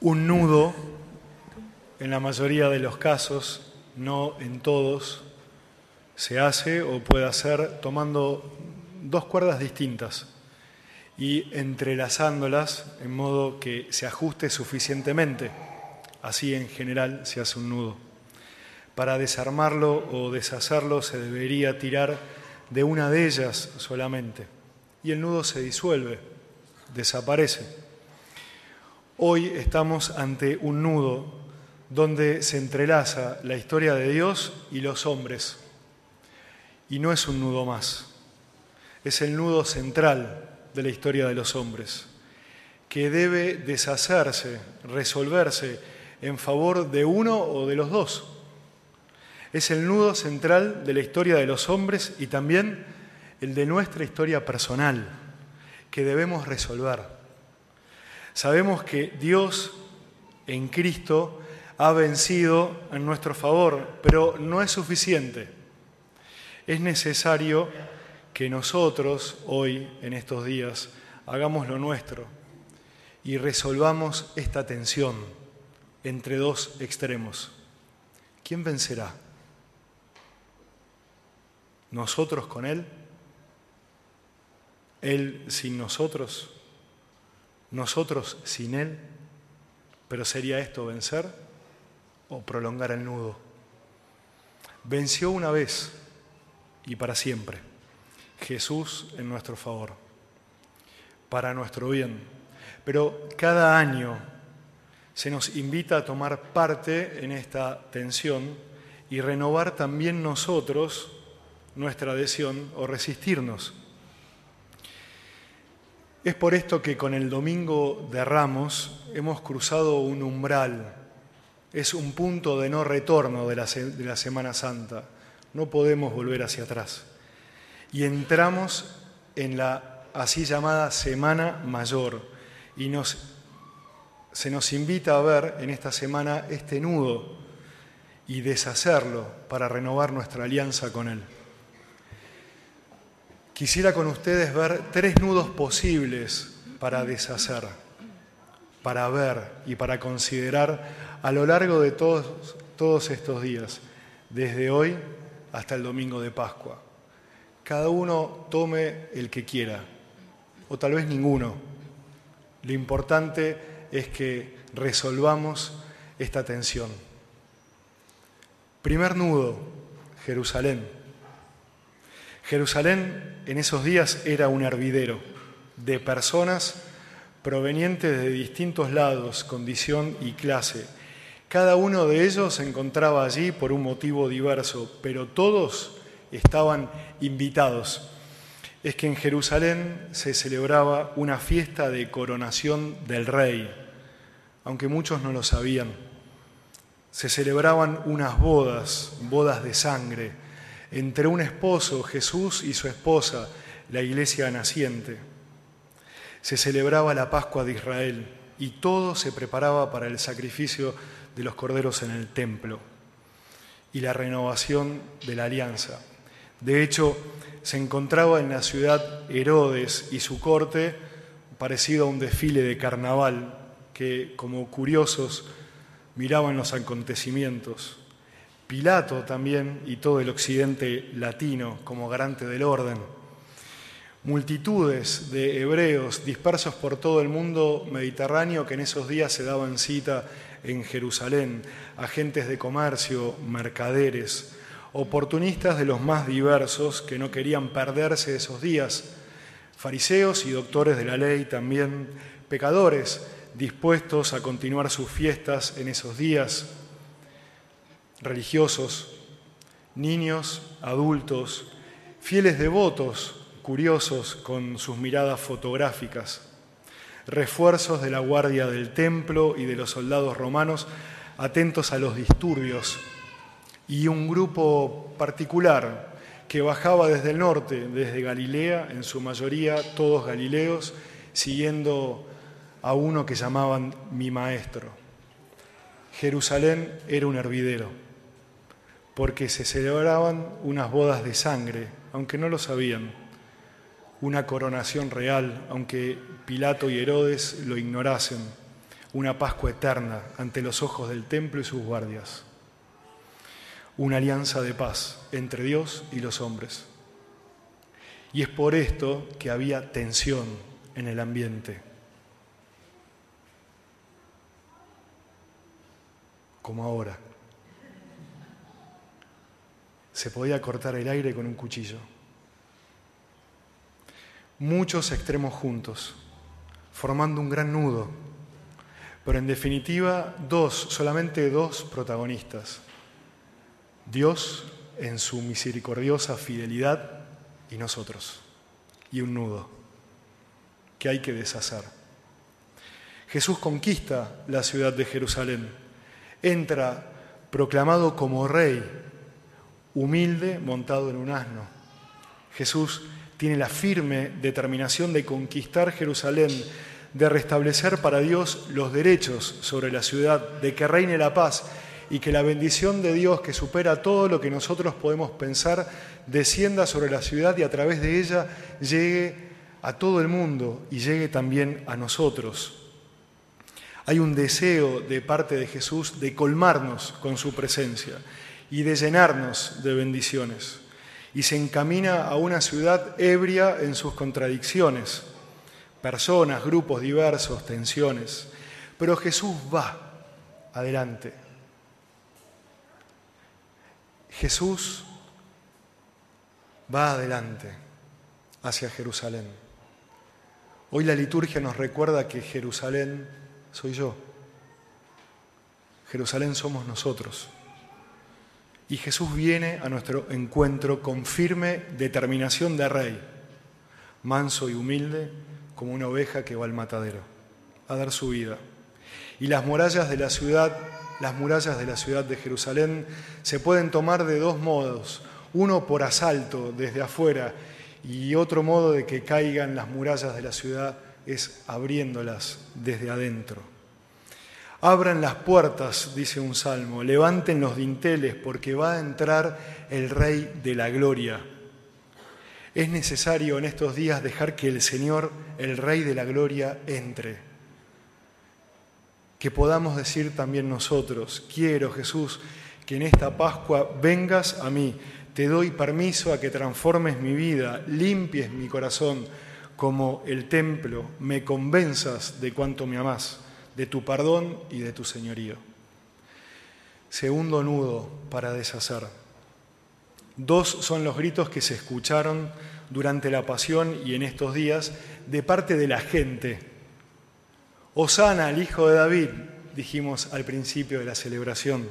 Un nudo, en la mayoría de los casos, no en todos, se hace o puede hacer tomando dos cuerdas distintas y entrelazándolas en modo que se ajuste suficientemente. Así en general se hace un nudo. Para desarmarlo o deshacerlo se debería tirar de una de ellas solamente y el nudo se disuelve, desaparece. Hoy estamos ante un nudo donde se entrelaza la historia de Dios y los hombres. Y no es un nudo más, es el nudo central de la historia de los hombres, que debe deshacerse, resolverse en favor de uno o de los dos. Es el nudo central de la historia de los hombres y también el de nuestra historia personal, que debemos resolver. Sabemos que Dios en Cristo ha vencido en nuestro favor, pero no es suficiente. Es necesario que nosotros hoy, en estos días, hagamos lo nuestro y resolvamos esta tensión entre dos extremos. ¿Quién vencerá? ¿Nosotros con Él? ¿Él sin nosotros? ¿Nosotros sin Él? ¿Pero sería esto vencer o prolongar el nudo? Venció una vez y para siempre. Jesús en nuestro favor, para nuestro bien. Pero cada año se nos invita a tomar parte en esta tensión y renovar también nosotros nuestra adhesión o resistirnos. Es por esto que con el Domingo de Ramos hemos cruzado un umbral, es un punto de no retorno de la, Semana Santa, no podemos volver hacia atrás. Y entramos en la así llamada Semana Mayor. Y se nos invita a ver en esta semana este nudo y deshacerlo para renovar nuestra alianza con Él. Quisiera con ustedes ver tres nudos posibles para deshacer, para ver y para considerar a lo largo de todos, todos estos días, desde hoy hasta el domingo de Pascua cada uno tome el que quiera, o tal vez ninguno. Lo importante es que resolvamos esta tensión. Primer nudo, Jerusalén. Jerusalén en esos días era un hervidero de personas provenientes de distintos lados, condición y clase. Cada uno de ellos se encontraba allí por un motivo diverso, pero todos estaban invitados. Es que en Jerusalén se celebraba una fiesta de coronación del rey, aunque muchos no lo sabían. Se celebraban unas bodas, bodas de sangre, entre un esposo, Jesús, y su esposa, la iglesia naciente. Se celebraba la Pascua de Israel y todo se preparaba para el sacrificio de los corderos en el templo y la renovación de la alianza. De hecho, se encontraba en la ciudad Herodes y su corte parecido a un desfile de carnaval que, como curiosos, miraban los acontecimientos. Pilato también y todo el occidente latino como garante del orden. Multitudes de hebreos dispersos por todo el mundo mediterráneo que en esos días se daban cita en Jerusalén, agentes de comercio, mercaderes, oportunistas de los más diversos que no querían perderse esos días, fariseos y doctores de la ley también, pecadores dispuestos a continuar sus fiestas en esos días, religiosos, niños, adultos, fieles devotos, curiosos con sus miradas fotográficas, refuerzos de la guardia del templo y de los soldados romanos atentos a los disturbios y un grupo particular que bajaba desde el norte, desde Galilea, en su mayoría todos galileos, siguiendo a uno que llamaban mi maestro. Jerusalén era un hervidero, porque se celebraban unas bodas de sangre, aunque no lo sabían, una coronación real, aunque Pilato y Herodes lo ignorasen, una Pascua eterna ante los ojos del templo y sus guardias, una alianza de paz entre Dios y los hombres. Y es por esto que había tensión en el ambiente. Como ahora. Se podía cortar el aire con un cuchillo. Muchos extremos juntos, formando un gran nudo, pero en definitiva dos, solamente dos protagonistas. Dios en su misericordiosa fidelidad y nosotros, y un nudo que hay que deshacer. Jesús conquista la ciudad de Jerusalén, entra proclamado como rey, humilde, montado en un asno. Jesús tiene la firme determinación de conquistar Jerusalén, de restablecer para Dios los derechos sobre la ciudad, de que reine la paz y que la bendición de Dios que supera todo lo que nosotros podemos pensar descienda sobre la ciudad y a través de ella llegue a todo el mundo y llegue también a nosotros. Hay un deseo de parte de Jesús de colmarnos con su presencia y de llenarnos de bendiciones. Y se encamina a una ciudad ebria en sus contradicciones, personas, grupos diversos, tensiones. Pero Jesús va adelante Jesús va adelante hacia Jerusalén. Hoy la liturgia nos recuerda que Jerusalén soy yo. Jerusalén somos nosotros. Y Jesús viene a nuestro encuentro con firme determinación de rey, manso y humilde como una oveja que va al matadero, a dar su vida. Y las murallas de la ciudad las murallas de la ciudad de Jerusalén se pueden tomar de dos modos. Uno por asalto desde afuera y otro modo de que caigan las murallas de la ciudad es abriéndolas desde adentro. Abran las puertas, dice un salmo, levanten los dinteles porque va a entrar el Rey de la Gloria. Es necesario en estos días dejar que el Señor, el Rey de la Gloria, entre. Que podamos decir también nosotros, quiero Jesús que en esta Pascua vengas a mí, te doy permiso a que transformes mi vida, limpies mi corazón como el templo, me convenzas de cuánto me amás, de tu perdón y de tu señorío. Segundo nudo para deshacer. Dos son los gritos que se escucharon durante la pasión y en estos días de parte de la gente Osana al Hijo de David, dijimos al principio de la celebración.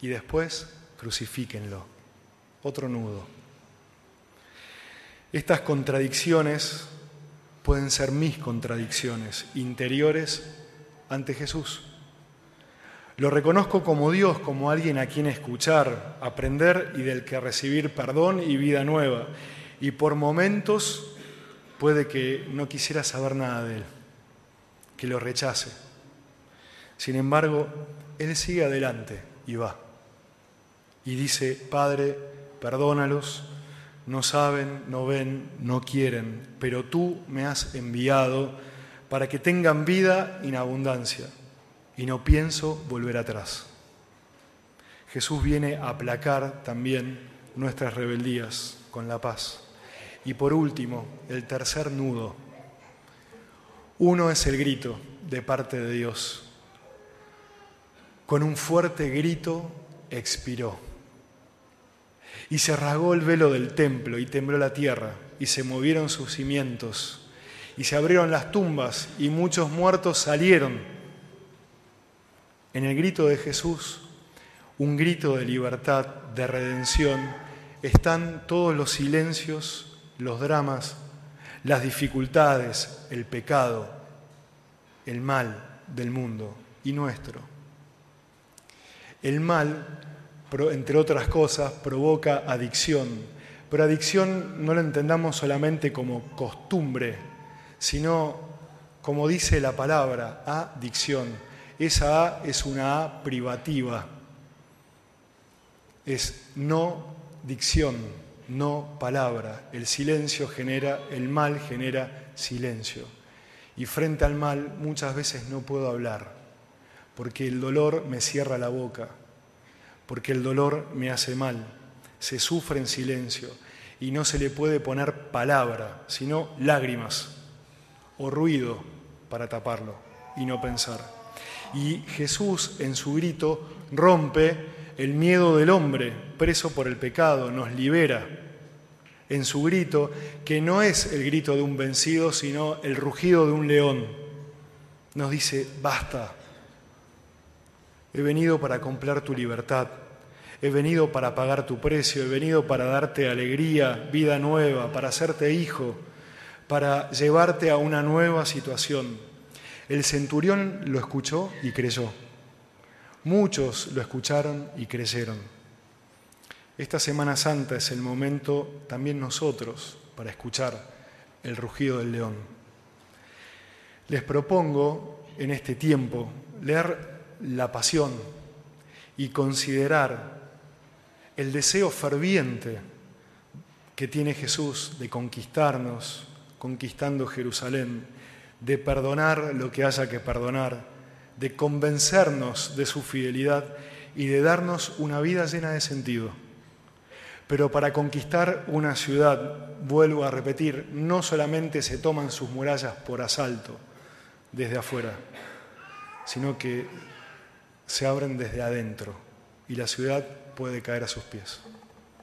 Y después, crucifíquenlo. Otro nudo. Estas contradicciones pueden ser mis contradicciones interiores ante Jesús. Lo reconozco como Dios, como alguien a quien escuchar, aprender y del que recibir perdón y vida nueva. Y por momentos puede que no quisiera saber nada de Él que lo rechace. Sin embargo, Él sigue adelante y va. Y dice, Padre, perdónalos, no saben, no ven, no quieren, pero tú me has enviado para que tengan vida en abundancia y no pienso volver atrás. Jesús viene a aplacar también nuestras rebeldías con la paz. Y por último, el tercer nudo uno es el grito de parte de Dios. Con un fuerte grito expiró. Y se rasgó el velo del templo y tembló la tierra y se movieron sus cimientos y se abrieron las tumbas y muchos muertos salieron. En el grito de Jesús, un grito de libertad, de redención, están todos los silencios, los dramas, las dificultades, el pecado, el mal del mundo y nuestro. El mal, entre otras cosas, provoca adicción, pero adicción no lo entendamos solamente como costumbre, sino como dice la palabra, adicción. Esa A es una A privativa, es no dicción, no palabra. El silencio genera, el mal genera silencio. Y frente al mal muchas veces no puedo hablar, porque el dolor me cierra la boca, porque el dolor me hace mal, se sufre en silencio y no se le puede poner palabra, sino lágrimas o ruido para taparlo y no pensar. Y Jesús en su grito rompe el miedo del hombre preso por el pecado, nos libera en su grito, que no es el grito de un vencido, sino el rugido de un león. Nos dice, basta, he venido para comprar tu libertad, he venido para pagar tu precio, he venido para darte alegría, vida nueva, para hacerte hijo, para llevarte a una nueva situación. El centurión lo escuchó y creyó. Muchos lo escucharon y creyeron. Esta Semana Santa es el momento también nosotros para escuchar el rugido del león. Les propongo en este tiempo leer la pasión y considerar el deseo ferviente que tiene Jesús de conquistarnos, conquistando Jerusalén, de perdonar lo que haya que perdonar, de convencernos de su fidelidad y de darnos una vida llena de sentido. Pero para conquistar una ciudad, vuelvo a repetir, no solamente se toman sus murallas por asalto desde afuera, sino que se abren desde adentro y la ciudad puede caer a sus pies.